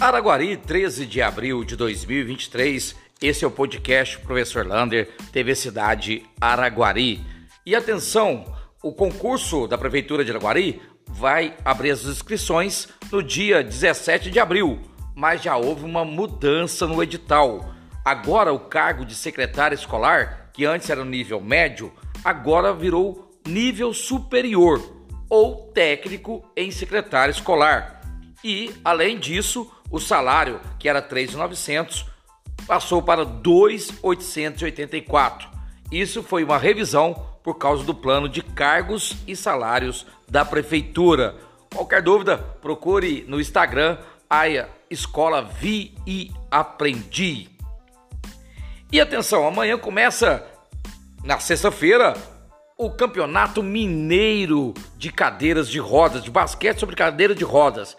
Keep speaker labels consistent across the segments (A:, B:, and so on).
A: Araguari, 13 de abril de 2023. Esse é o podcast Professor Lander, TV Cidade Araguari. E atenção, o concurso da Prefeitura de Araguari vai abrir as inscrições no dia 17 de abril, mas já houve uma mudança no edital. Agora o cargo de secretário escolar, que antes era nível médio, agora virou nível superior ou técnico em secretário escolar. E, além disso, o salário, que era 3.900, passou para 2.884. Isso foi uma revisão por causa do plano de cargos e salários da prefeitura. Qualquer dúvida, procure no Instagram a Escola Vi e Aprendi. E atenção, amanhã começa na sexta-feira o Campeonato Mineiro de Cadeiras de Rodas, de basquete sobre cadeira de rodas.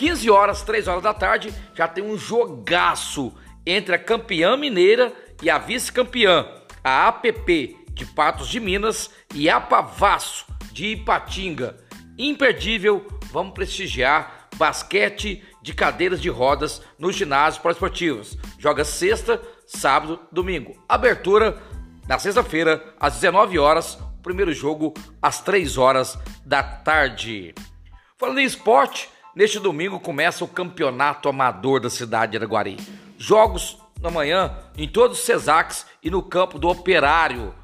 A: 15 horas, 3 horas da tarde, já tem um jogaço entre a campeã mineira e a vice-campeã, a APP de Patos de Minas e a Pavasso de Ipatinga. Imperdível, vamos prestigiar basquete de cadeiras de rodas nos ginásios esportivos. Joga sexta, sábado, domingo. Abertura na sexta-feira, às 19 horas. Primeiro jogo às 3 horas da tarde. Falando em esporte, Neste domingo começa o campeonato amador da cidade de Araguari. Jogos na manhã em todos os CESACs e no campo do Operário.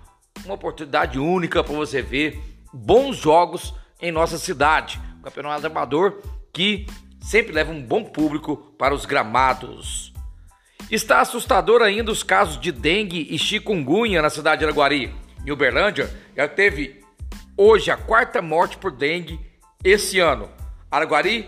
A: Uma oportunidade única para você ver bons jogos em nossa cidade. O campeonato amador que sempre leva um bom público para os gramados. Está assustador ainda os casos de dengue e chikungunya na cidade de Araguari. Em Uberlândia já teve hoje a quarta morte por dengue esse ano. Araguari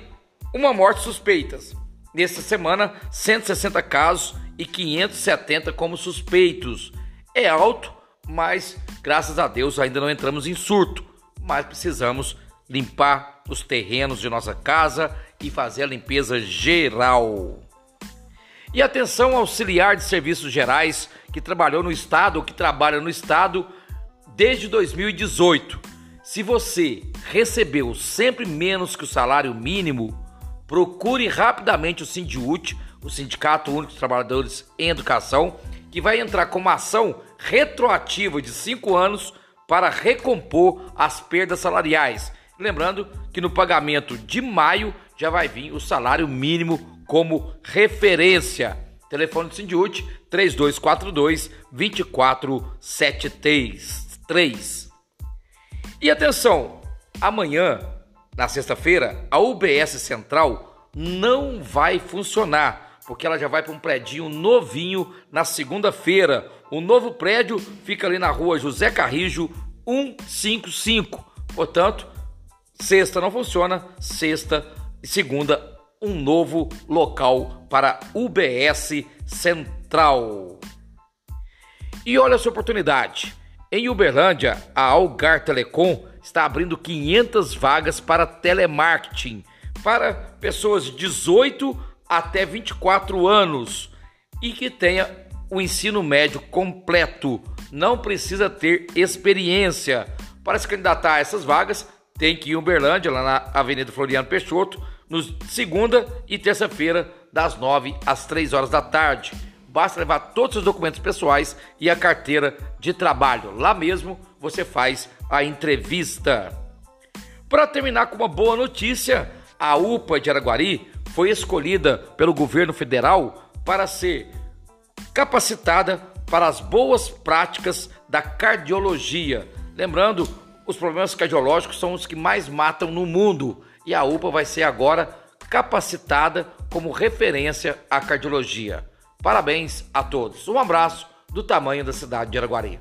A: uma morte suspeitas. Nesta semana, 160 casos e 570 como suspeitos. É alto, mas graças a Deus ainda não entramos em surto. Mas precisamos limpar os terrenos de nossa casa e fazer a limpeza geral. E atenção auxiliar de serviços gerais que trabalhou no estado ou que trabalha no estado desde 2018. Se você recebeu sempre menos que o salário mínimo, procure rapidamente o Sindiut, o Sindicato Único dos Trabalhadores em Educação, que vai entrar com uma ação retroativa de cinco anos para recompor as perdas salariais. Lembrando que no pagamento de maio já vai vir o salário mínimo como referência. Telefone do Sindiut 3242 2473. E atenção, amanhã na sexta-feira, a UBS Central não vai funcionar, porque ela já vai para um prédio novinho na segunda-feira. O novo prédio fica ali na rua José Carrijo 155. Portanto, sexta não funciona, sexta e segunda um novo local para UBS Central. E olha essa oportunidade. Em Uberlândia, a Algar Telecom está abrindo 500 vagas para telemarketing para pessoas de 18 até 24 anos e que tenha o ensino médio completo. Não precisa ter experiência. Para se candidatar a essas vagas, tem que ir em Uberlândia, lá na Avenida Floriano Peixoto, no segunda e terça-feira, das 9 às 3 horas da tarde. Basta levar todos os documentos pessoais e a carteira de trabalho. Lá mesmo você faz a entrevista. Para terminar com uma boa notícia, a UPA de Araguari foi escolhida pelo governo federal para ser capacitada para as boas práticas da cardiologia. Lembrando, os problemas cardiológicos são os que mais matam no mundo e a UPA vai ser agora capacitada como referência à cardiologia. Parabéns a todos. Um abraço do tamanho da cidade de Araguari.